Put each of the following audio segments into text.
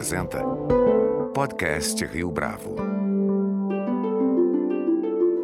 apresenta Podcast Rio Bravo.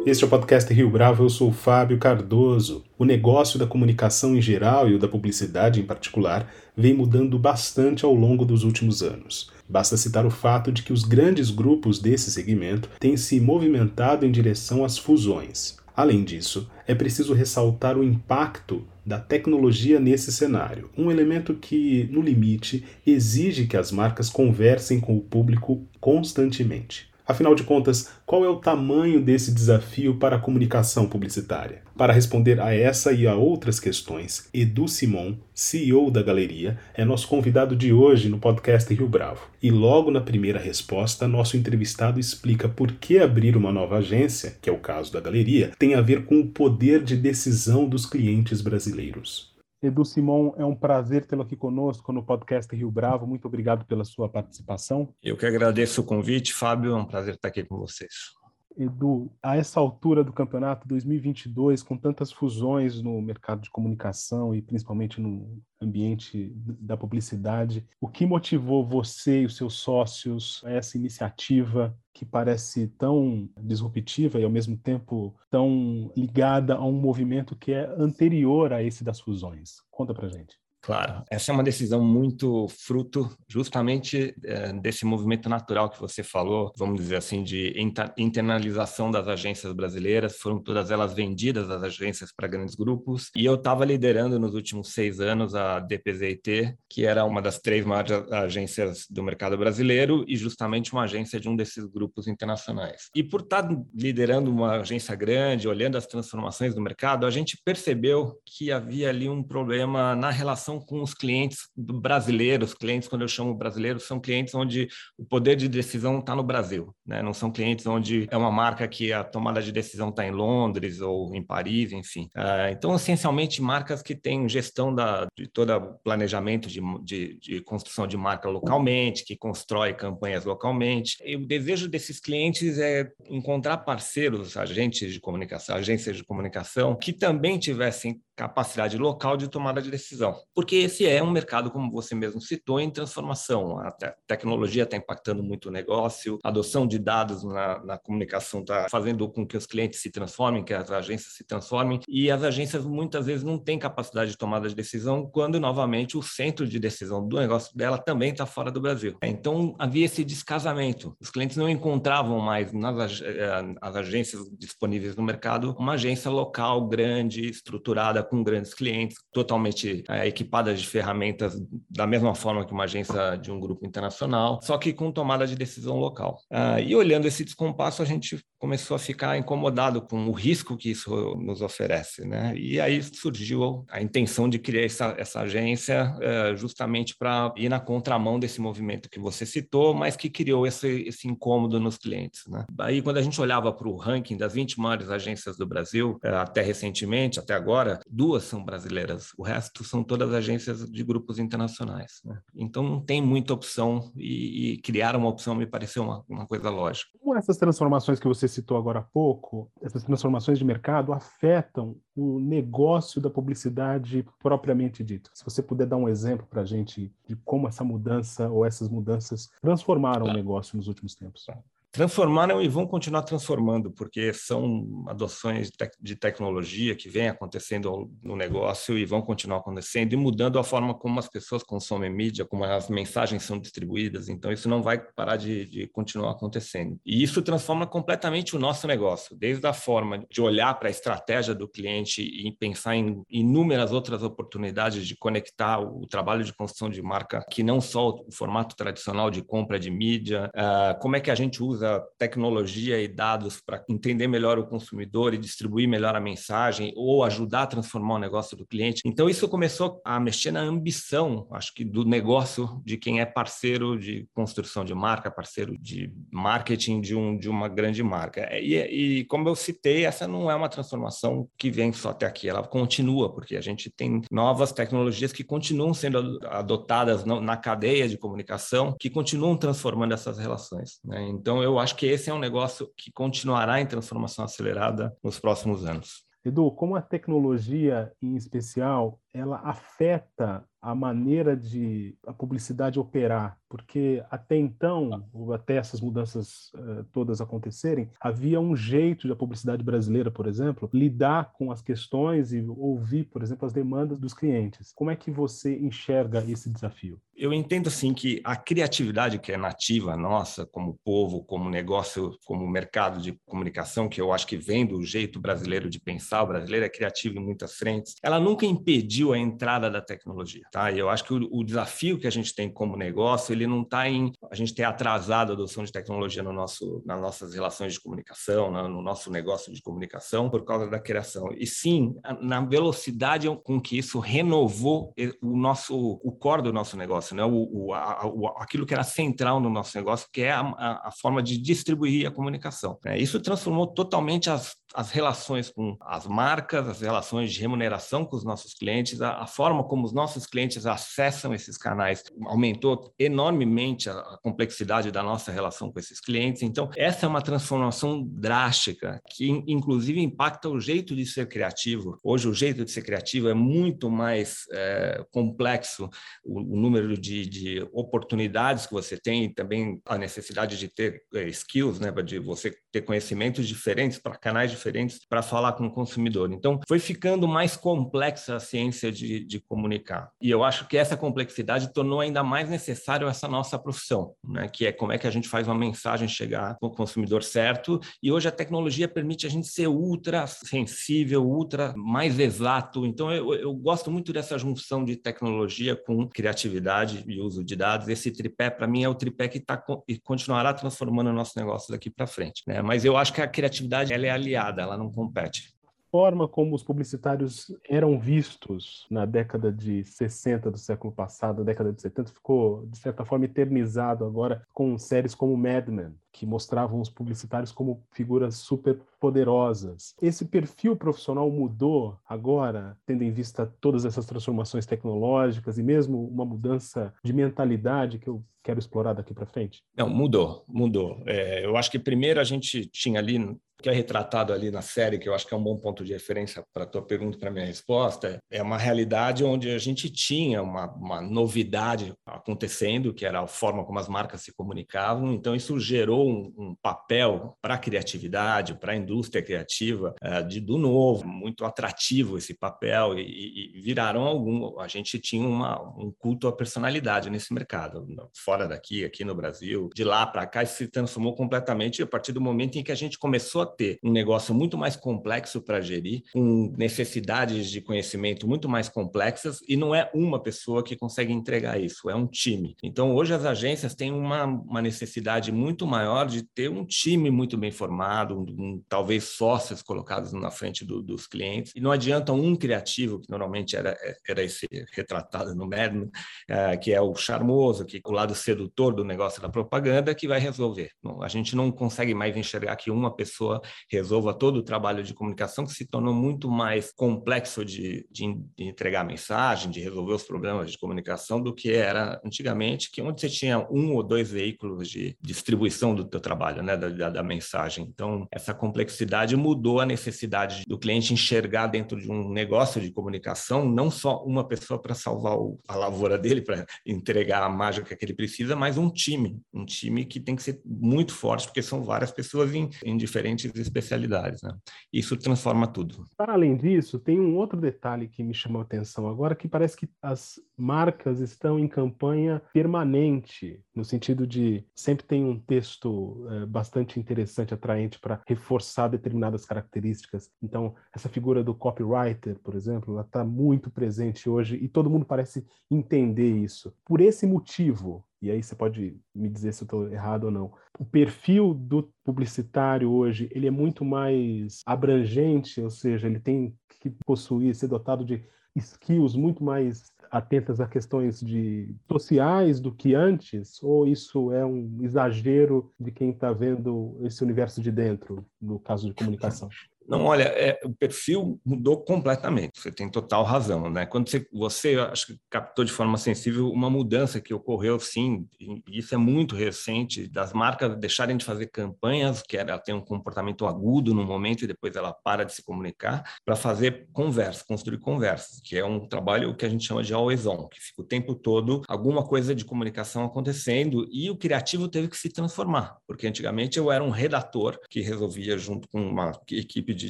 Este é o podcast Rio Bravo, eu sou Fábio Cardoso. O negócio da comunicação em geral e o da publicidade em particular vem mudando bastante ao longo dos últimos anos. Basta citar o fato de que os grandes grupos desse segmento têm se movimentado em direção às fusões. Além disso, é preciso ressaltar o impacto da tecnologia nesse cenário, um elemento que, no limite, exige que as marcas conversem com o público constantemente. Afinal de contas, qual é o tamanho desse desafio para a comunicação publicitária? Para responder a essa e a outras questões, Edu Simon, CEO da Galeria, é nosso convidado de hoje no podcast Rio Bravo. E logo na primeira resposta, nosso entrevistado explica por que abrir uma nova agência, que é o caso da Galeria, tem a ver com o poder de decisão dos clientes brasileiros. Edu Simon, é um prazer tê-lo aqui conosco no podcast Rio Bravo. Muito obrigado pela sua participação. Eu que agradeço o convite, Fábio. É um prazer estar aqui com vocês. Edu, a essa altura do campeonato 2022, com tantas fusões no mercado de comunicação e principalmente no ambiente da publicidade, o que motivou você e os seus sócios a essa iniciativa que parece tão disruptiva e ao mesmo tempo tão ligada a um movimento que é anterior a esse das fusões? Conta pra gente. Claro, essa é uma decisão muito fruto justamente é, desse movimento natural que você falou, vamos dizer assim, de internalização das agências brasileiras. Foram todas elas vendidas, as agências, para grandes grupos. E eu estava liderando nos últimos seis anos a DPZIT, que era uma das três maiores agências do mercado brasileiro e justamente uma agência de um desses grupos internacionais. E por estar tá liderando uma agência grande, olhando as transformações do mercado, a gente percebeu que havia ali um problema na relação com os clientes brasileiros. Clientes, quando eu chamo brasileiros, são clientes onde o poder de decisão está no Brasil, né? não são clientes onde é uma marca que a tomada de decisão está em Londres ou em Paris, enfim. Uh, então, essencialmente, marcas que têm gestão da, de todo o planejamento de, de, de construção de marca localmente, que constrói campanhas localmente. E o desejo desses clientes é encontrar parceiros, agentes de comunicação, agências de comunicação, que também tivessem capacidade local de tomada de decisão. Porque esse é um mercado, como você mesmo citou, em transformação. A te tecnologia está impactando muito o negócio, a adoção de dados na, na comunicação está fazendo com que os clientes se transformem, que as agências se transformem, e as agências muitas vezes não têm capacidade de tomada de decisão quando, novamente, o centro de decisão do negócio dela também está fora do Brasil. Então, havia esse descasamento. Os clientes não encontravam mais nas eh, as agências disponíveis no mercado uma agência local, grande, estruturada, com grandes clientes, totalmente é, equipadas de ferramentas da mesma forma que uma agência de um grupo internacional, só que com tomada de decisão local. Ah, e olhando esse descompasso, a gente começou a ficar incomodado com o risco que isso nos oferece, né? E aí surgiu a intenção de criar essa, essa agência é, justamente para ir na contramão desse movimento que você citou, mas que criou esse, esse incômodo nos clientes, né? Aí, quando a gente olhava para o ranking das 20 maiores agências do Brasil, é, até recentemente, até agora, duas são brasileiras, o resto são todas agências de grupos internacionais. Né? Então não tem muita opção e, e, criar uma opção me pareceu uma, uma coisa lógica. Como essas transformações que você citou agora há pouco, essas transformações de mercado afetam o negócio da publicidade propriamente dito? Se você puder dar um exemplo para a gente de como essa mudança ou essas mudanças transformaram o negócio nos últimos tempos transformaram e vão continuar transformando, porque são adoções de tecnologia que vêm acontecendo no negócio e vão continuar acontecendo e mudando a forma como as pessoas consomem mídia, como as mensagens são distribuídas. Então, isso não vai parar de, de continuar acontecendo. E isso transforma completamente o nosso negócio, desde a forma de olhar para a estratégia do cliente e pensar em inúmeras outras oportunidades de conectar o trabalho de construção de marca, que não só o formato tradicional de compra de mídia, uh, como é que a gente usa usa tecnologia e dados para entender melhor o consumidor e distribuir melhor a mensagem ou ajudar a transformar o negócio do cliente. Então, isso começou a mexer na ambição, acho que, do negócio de quem é parceiro de construção de marca, parceiro de marketing de, um, de uma grande marca. E, e como eu citei, essa não é uma transformação que vem só até aqui, ela continua, porque a gente tem novas tecnologias que continuam sendo adotadas na cadeia de comunicação, que continuam transformando essas relações. Né? Então, eu acho que esse é um negócio que continuará em transformação acelerada nos próximos anos. Edu, como a tecnologia, em especial, ela afeta a maneira de a publicidade operar, porque até então, ou até essas mudanças uh, todas acontecerem, havia um jeito da publicidade brasileira, por exemplo, lidar com as questões e ouvir, por exemplo, as demandas dos clientes. Como é que você enxerga esse desafio? Eu entendo assim que a criatividade que é nativa nossa, como povo, como negócio, como mercado de comunicação, que eu acho que vem do jeito brasileiro de pensar, o brasileiro é criativo em muitas frentes, ela nunca impediu a entrada da tecnologia. Tá? E eu acho que o, o, desafio que a gente tem como negócio, ele não está em a gente ter atrasado a adoção de tecnologia no nosso, nas nossas relações de comunicação, no, no nosso negócio de comunicação, por causa da criação. E sim, na velocidade com que isso renovou o nosso o core do nosso negócio, né? o, o, a, o aquilo que era central no nosso negócio, que é a, a, a forma de distribuir a comunicação. Né? Isso transformou totalmente as as relações com as marcas, as relações de remuneração com os nossos clientes, a, a forma como os nossos clientes acessam esses canais aumentou enormemente a, a, complexidade da nossa relação com esses clientes. Então, essa é uma transformação drástica que, inclusive, impacta o jeito de ser criativo. Hoje, o jeito de ser criativo é muito mais é, complexo, o, o número de, de, oportunidades que você tem e também a necessidade de ter é, skills, né, de você ter conhecimentos diferentes para canais diferentes para falar com o consumidor. Então, foi ficando mais complexa a ciência de, de, comunicar. E eu acho que essa complexidade tornou ainda mais necessário essa nossa profissão, né? que é como é que a gente faz uma mensagem chegar no consumidor certo. E hoje a tecnologia permite a gente ser ultra sensível, ultra mais exato. Então, eu, eu gosto muito dessa junção de tecnologia com criatividade e uso de dados. Esse tripé, para mim, é o tripé que tá, e continuará transformando o nosso negócio daqui para frente. Né? Mas eu acho que a criatividade ela é aliada ela não compete. Forma como os publicitários eram vistos na década de 60 do século passado, década de 70, ficou, de certa forma, eternizado agora com séries como Mad Men, que mostravam os publicitários como figuras super poderosas. Esse perfil profissional mudou agora, tendo em vista todas essas transformações tecnológicas e mesmo uma mudança de mentalidade que eu quero explorar daqui para frente? Não, mudou, mudou. É, eu acho que primeiro a gente tinha ali que é retratado ali na série, que eu acho que é um bom ponto de referência para a tua pergunta para a minha resposta, é uma realidade onde a gente tinha uma, uma, novidade acontecendo, que era a forma como as marcas se comunicavam. Então, isso gerou um, um papel para a criatividade, para a indústria criativa, é, de, do novo, muito atrativo esse papel, e, e viraram algum. A gente tinha uma, um culto à personalidade nesse mercado, fora daqui, aqui no Brasil, de lá para cá, isso se transformou completamente a partir do momento em que a gente começou a ter um negócio muito mais complexo para gerir, com necessidades de conhecimento muito mais complexas, e não é uma pessoa que consegue entregar isso, é um time. Então, hoje as agências têm uma, uma necessidade muito maior de ter um time muito bem formado, um, um, talvez sócios colocados na frente do, dos clientes, e não adianta um criativo, que normalmente era, era esse retratado no Merlin, é, que é o charmoso, que o lado sedutor do negócio da propaganda, que vai resolver. Não, a gente não consegue mais enxergar que uma pessoa resolva todo o trabalho de comunicação, que se tornou muito mais complexo de, de, de entregar mensagem, de resolver os problemas de comunicação, do que era antigamente, que onde você tinha um ou dois veículos de distribuição do teu trabalho, né, da, da, da mensagem. Então, essa complexidade mudou a necessidade do cliente enxergar dentro de um negócio de comunicação não só uma pessoa para salvar o, a lavoura dele, para entregar a mágica que ele precisa, mas um time, um time que tem que ser muito forte, porque são várias pessoas em, em diferentes diferentes especialidades. Né? Isso transforma tudo. Para além disso, tem um outro detalhe que me chamou a atenção agora, que parece que as marcas estão em campanha permanente, no sentido de sempre tem um texto é, bastante interessante, atraente para reforçar determinadas características. Então, essa figura do copywriter, por exemplo, ela está muito presente hoje e todo mundo parece entender isso. Por esse motivo, e aí você pode me dizer se eu estou errado ou não. O perfil do publicitário hoje, ele é muito mais abrangente, ou seja, ele tem que possuir, ser dotado de skills muito mais atentas a questões de sociais do que antes, ou isso é um exagero de quem está vendo esse universo de dentro, no caso de comunicação? Não, olha, é, o perfil mudou completamente. Você tem total razão, né? Quando você, você acho que captou de forma sensível uma mudança que ocorreu, sim, e isso é muito recente, das marcas deixarem de fazer campanhas, que ela tem um comportamento agudo no momento e depois ela para de se comunicar, para fazer conversa, construir conversas, que é um trabalho que a gente chama de always on, que fica o tempo todo alguma coisa de comunicação acontecendo e o criativo teve que se transformar, porque antigamente eu era um redator que resolvia junto com uma equipe de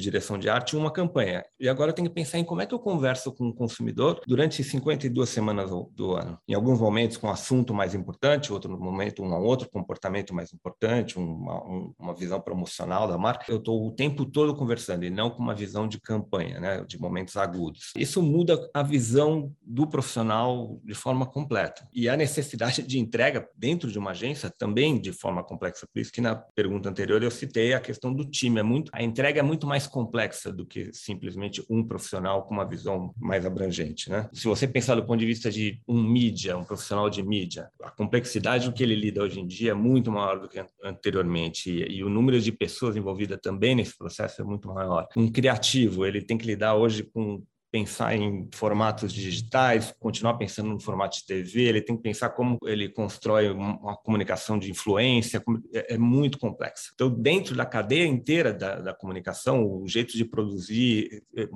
direção de arte uma campanha. E agora eu tenho que pensar em como é que eu converso com o consumidor durante 52 semanas do ano. Em alguns momentos com um assunto mais importante, outro momento um outro comportamento mais importante, uma, uma visão promocional da marca. Eu estou o tempo todo conversando e não com uma visão de campanha, né, de momentos agudos. Isso muda a visão do profissional de forma completa. E a necessidade de entrega dentro de uma agência também de forma complexa. Por isso que na pergunta anterior eu citei a questão do time. É muito, a entrega é muito mais complexa do que simplesmente um profissional com uma visão mais abrangente. Né? Se você pensar do ponto de vista de um mídia, um profissional de mídia, a complexidade do que ele lida hoje em dia é muito maior do que anteriormente e, e o número de pessoas envolvidas também nesse processo é muito maior. Um criativo, ele tem que lidar hoje com pensar em formatos digitais, continuar pensando no formato de TV, ele tem que pensar como ele constrói uma comunicação de influência, é, é muito complexo. Então, dentro da cadeia inteira da, da, comunicação, o jeito de produzir, é,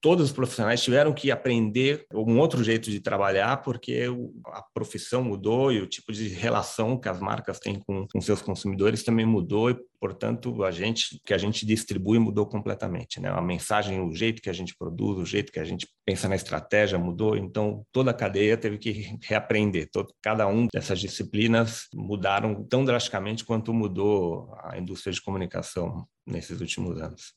todos os profissionais tiveram que aprender um outro jeito de trabalhar, porque a profissão mudou e o tipo de relação que as marcas têm com, com seus consumidores também mudou portanto, a gente que a gente distribui mudou completamente, né? A mensagem, o jeito que a gente produz, o jeito que a gente pensa na estratégia mudou, então toda a cadeia teve que reaprender. Todo, cada um dessas disciplinas mudaram tão drasticamente quanto mudou a indústria de comunicação nesses últimos anos.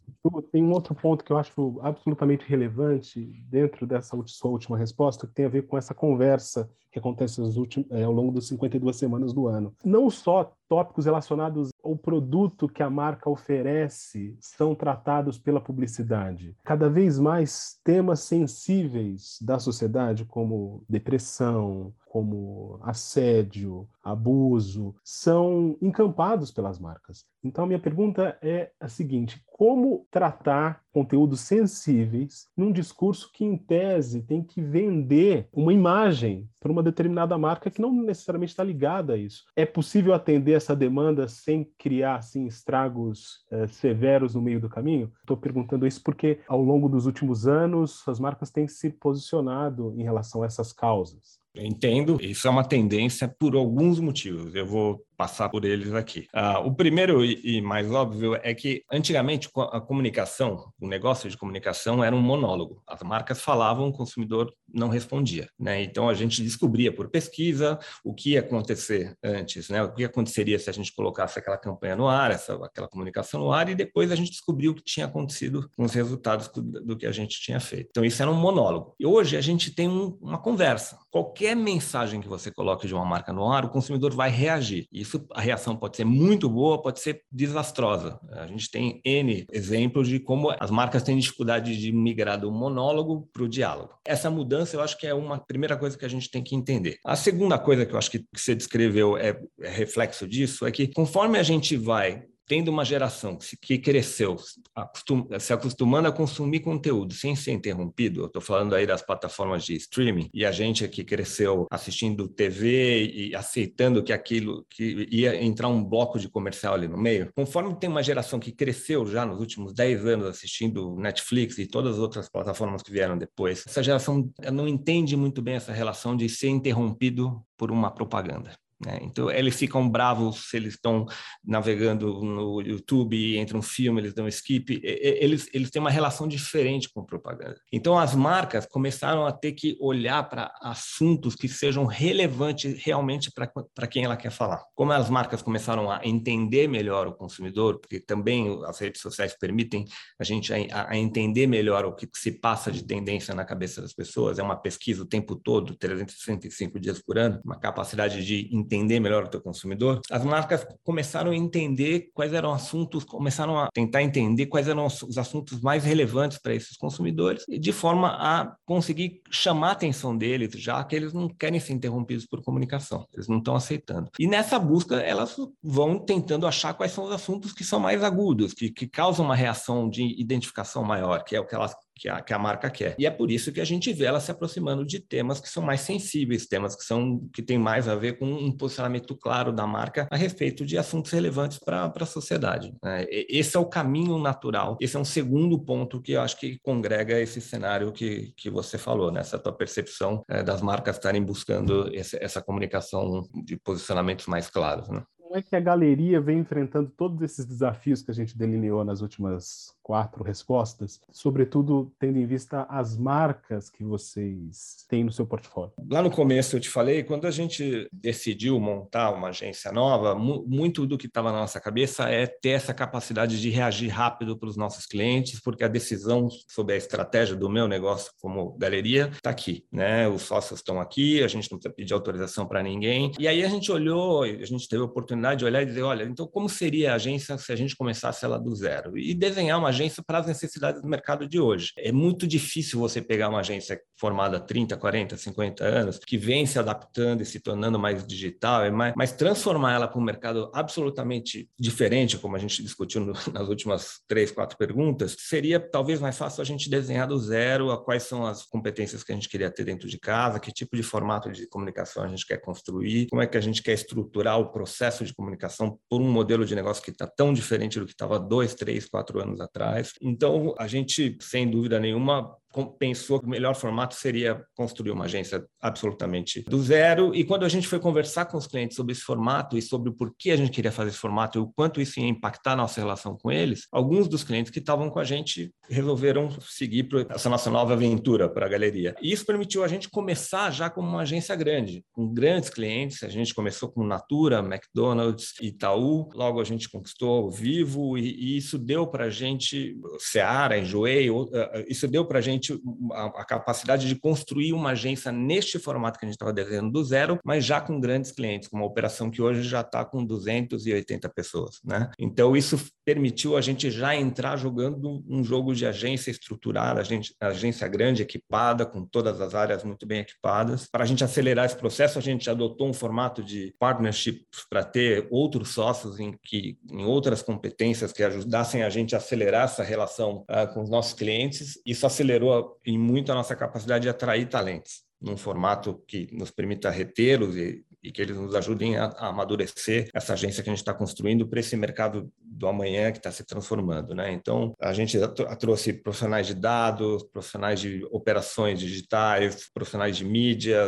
Tem um outro ponto que eu acho absolutamente relevante dentro dessa sua última resposta, que tem a ver com essa conversa que acontece últimos, é, ao longo das 52 semanas do ano. Não só tópicos relacionados ao produto que a marca oferece são tratados pela publicidade. Cada vez mais temas sensíveis da sociedade, como depressão, como assédio, abuso, são encampados pelas marcas. Então, minha pergunta é a seguinte: como tratar conteúdos sensíveis num discurso que, em tese, tem que vender uma imagem para uma determinada marca que não necessariamente está ligada a isso? É possível atender essa demanda sem criar assim, estragos eh, severos no meio do caminho? Estou perguntando isso porque, ao longo dos últimos anos, as marcas têm se posicionado em relação a essas causas. Entendo, isso é uma tendência por alguns motivos. Eu vou passar por eles aqui. Uh, o primeiro e, mais óbvio é que antigamente a comunicação, o negócio de comunicação era um monólogo. As marcas falavam, o consumidor não respondia. Né? Então a gente descobria por pesquisa o que ia acontecer antes, né? o que aconteceria se a gente colocasse aquela campanha no ar, essa, aquela comunicação no ar, e depois a gente descobriu o que tinha acontecido com os resultados do, do que a gente tinha feito. Então isso era um monólogo. E hoje a gente tem um, uma conversa. Qualquer mensagem que você coloque de uma marca no ar, o consumidor vai reagir. E isso, a reação pode ser muito boa, pode ser desastrosa. A gente tem N exemplos de como as marcas têm dificuldade de migrar do monólogo para o diálogo. Essa mudança, eu acho que é uma primeira coisa que a gente tem que entender. A segunda coisa que eu acho que você descreveu é, é reflexo disso, é que conforme a gente vai tendo uma geração que cresceu acostum, se acostumando a consumir conteúdo sem ser interrompido, eu estou falando aí das plataformas de streaming, e a gente aqui cresceu assistindo TV e aceitando que aquilo que ia entrar um bloco de comercial ali no meio, conforme tem uma geração que cresceu já nos últimos 10 anos assistindo Netflix e todas as outras plataformas que vieram depois, essa geração não entende muito bem essa relação de ser interrompido por uma propaganda. Né? Então, eles ficam bravos se eles estão navegando no YouTube entra um filme, eles dão skip. Eles, eles têm uma relação diferente com propaganda. Então, as marcas começaram a ter que olhar para assuntos que sejam relevantes realmente para quem ela quer falar. Como as marcas começaram a entender melhor o consumidor, porque também as redes sociais permitem a gente a, a entender melhor o que se passa de tendência na cabeça das pessoas, é uma pesquisa o tempo todo, 365 dias por ano, uma capacidade de entender melhor o teu consumidor, as marcas começaram a entender quais eram assuntos, começaram a tentar entender quais eram os assuntos mais relevantes para esses consumidores, de forma a conseguir chamar a atenção deles, já que eles não querem ser interrompidos por comunicação, eles não estão aceitando. E nessa busca, elas vão tentando achar quais são os assuntos que são mais agudos, que, que causam uma reação de identificação maior, que é o que elas que a, que a marca quer. E é por isso que a gente vê ela se aproximando de temas que são mais sensíveis, temas que são que têm mais a ver com um posicionamento claro da marca a respeito de assuntos relevantes para a sociedade. Né? Esse é o caminho natural. Esse é um segundo ponto que eu acho que congrega esse cenário que, que você falou, né? tua percepção é, das marcas estarem buscando esse, essa comunicação de posicionamentos mais claros. Né? Como é que a galeria vem enfrentando todos esses desafios que a gente delineou nas últimas quatro respostas, sobretudo tendo em vista as marcas que vocês têm no seu portfólio? Lá no começo eu te falei, quando a gente decidiu montar uma agência nova, muito do que estava na nossa cabeça é ter essa capacidade de reagir rápido para os nossos clientes, porque a decisão sobre a estratégia do meu negócio como galeria está aqui, né? Os sócios estão aqui, a gente não precisa pedir autorização para ninguém. E aí a gente olhou, a gente teve a oportunidade de olhar e dizer, olha, então como seria a agência se a gente começasse ela do zero? E desenhar uma agência para as necessidades do mercado de hoje. É muito difícil você pegar uma agência formada há 30, 40, 50 anos, que vem se adaptando e se tornando mais digital, mas transformar ela para um mercado absolutamente diferente, como a gente discutiu no, nas últimas três, quatro perguntas, seria talvez mais fácil a gente desenhar do zero a quais são as competências que a gente queria ter dentro de casa, que tipo de formato de comunicação a gente quer construir, como é que a gente quer estruturar o processo de comunicação por um modelo de negócio que está tão diferente do que estava dois, três, quatro anos atrás. Então, a gente, sem dúvida nenhuma, pensou que o melhor formato seria construir uma agência absolutamente do zero. E quando a gente foi conversar com os clientes sobre esse formato e sobre o porquê a gente queria fazer esse formato e o quanto isso ia impactar a nossa relação com eles, alguns dos clientes que estavam com a gente resolveram seguir essa nossa nova aventura para a galeria. E isso permitiu a gente começar já como uma agência grande, com grandes clientes. A gente começou com Natura, McDonald's, Itaú. Logo a gente conquistou o Vivo e, e isso deu para a gente, Seara, Enjoei, eh, isso deu para a gente a, a, capacidade de construir uma agência neste formato que a gente estava desenhando do zero, mas já com grandes clientes, com uma operação que hoje já está com 280 pessoas. Né? Então, isso permitiu a gente já entrar jogando um jogo de agência estruturada, gente, agência grande, equipada, com todas as áreas muito bem equipadas. Para a gente acelerar esse processo, a gente adotou um formato de partnership para ter outros sócios em, que, em outras competências que ajudassem a gente a acelerar essa relação uh, com os nossos clientes. Isso acelerou em muito a nossa capacidade de atrair talentos num formato que nos permita retê-los e, e, que eles nos ajudem a, a amadurecer essa agência que a gente está construindo para esse mercado do amanhã que está se transformando. Né? Então, a gente trouxe profissionais de dados, profissionais de operações digitais, profissionais de mídia,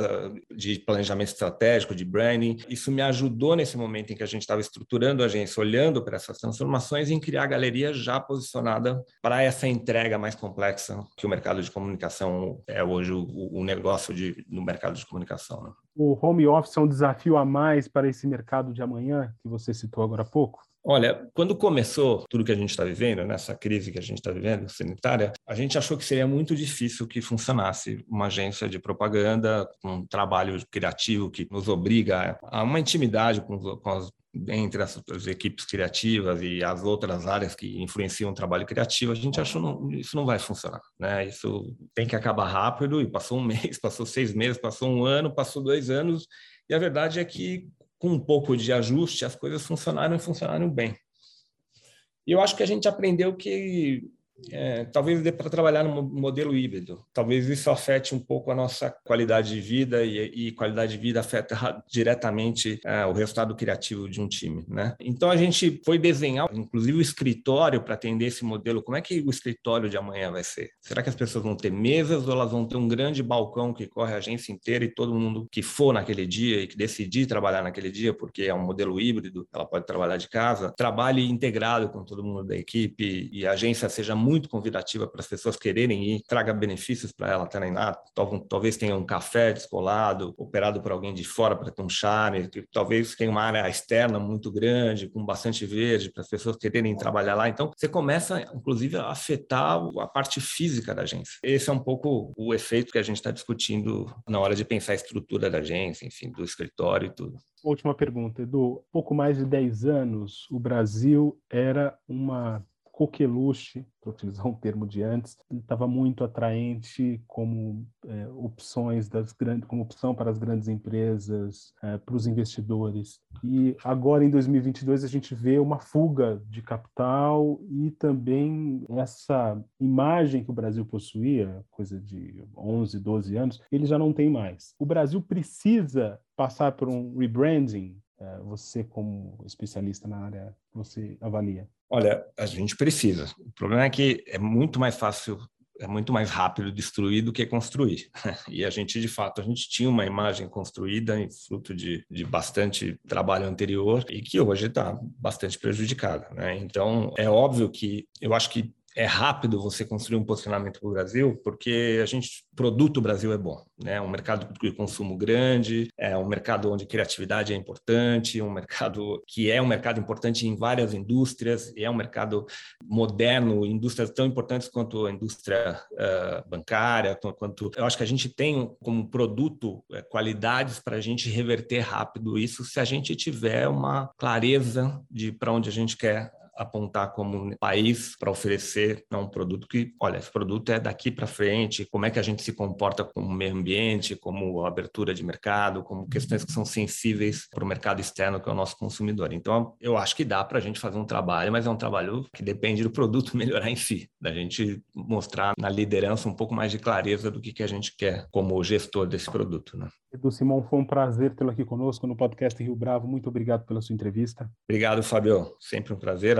de planejamento estratégico, de branding. Isso me ajudou nesse momento em que a gente estava estruturando a agência, olhando para essas transformações, em criar a galeria já posicionada para essa entrega mais complexa que o mercado de comunicação é hoje o, o negócio de no mercado de comunicação. Né? O home office é um desafio a mais para esse mercado de amanhã que você citou agora há pouco? Olha, quando começou tudo que a gente está vivendo, nessa crise que a gente está vivendo, sanitária, a gente achou que seria muito difícil que funcionasse uma agência de propaganda, um trabalho criativo que nos obriga a uma intimidade com, com as entre as, as, equipes criativas e as outras áreas que influenciam o trabalho criativo, a gente achou que isso não vai funcionar, né? Isso tem que acabar rápido e passou um mês, passou seis meses, passou um ano, passou dois anos e a verdade é que com um pouco de ajuste as coisas funcionaram e funcionaram bem. E eu acho que a gente aprendeu que é, talvez dê para trabalhar no modelo híbrido. Talvez isso afete um pouco a nossa qualidade de vida e, e qualidade de vida afeta diretamente é, o resultado criativo de um time, né? Então a gente foi desenhar, inclusive o escritório para atender esse modelo. Como é que o escritório de amanhã vai ser? Será que as pessoas vão ter mesas ou elas vão ter um grande balcão que corre a agência inteira e todo mundo que for naquele dia e que decidir trabalhar naquele dia, porque é um modelo híbrido, ela pode trabalhar de casa, trabalhe integrado com todo mundo da equipe e a agência seja muito convidativa para as pessoas quererem ir, traga benefícios para ela estarem lá. Talvez tenha um café descolado, operado por alguém de fora para ter um charme, talvez tenha uma área externa muito grande, com bastante verde, para as pessoas quererem trabalhar lá. Então, você começa, inclusive, a afetar a parte física da agência. Esse é um pouco o efeito que a gente está discutindo na hora de pensar a estrutura da agência, enfim, do escritório e tudo. Última pergunta, Edu. Pouco mais de 10 anos, o Brasil era uma coqueluche, para utilizar um termo de antes, estava muito atraente como é, opções das grandes, como opção para as grandes empresas, é, para os investidores. E agora em 2022 a gente vê uma fuga de capital e também essa imagem que o Brasil possuía, coisa de 11, 12 anos, ele já não tem mais. O Brasil precisa passar por um rebranding é, você como especialista na área, você avalia? Olha, a gente precisa. O problema é que é muito mais fácil, é muito mais rápido destruir do que construir. E a gente, de fato, a gente tinha uma imagem construída, fruto de, de bastante trabalho anterior, e que hoje está bastante prejudicada. Né? Então, é óbvio que eu acho que é rápido você construir um posicionamento para o Brasil, porque a gente, produto Brasil é bom, né? É um mercado de consumo grande, é um mercado onde criatividade é importante, um mercado que é um mercado importante em várias indústrias, e é um mercado moderno, indústrias tão importantes quanto a indústria uh, bancária, quanto eu acho que a gente tem como produto uh, qualidades para a gente reverter rápido isso, se a gente tiver uma clareza de para onde a gente quer apontar como país para oferecer né, um produto que, olha, esse produto é daqui para frente, como é que a gente se comporta com o meio ambiente, como abertura de mercado, como questões que são sensíveis para o mercado externo, que é o nosso consumidor. Então, eu acho que dá para a gente fazer um trabalho, mas é um trabalho que depende do produto melhorar em si, da gente mostrar na liderança um pouco mais de clareza do que, que a gente quer como gestor desse produto. Né? Edu Simão, foi um prazer tê-lo aqui conosco no podcast Rio Bravo. Muito obrigado pela sua entrevista. Obrigado, Fábio. Sempre um prazer.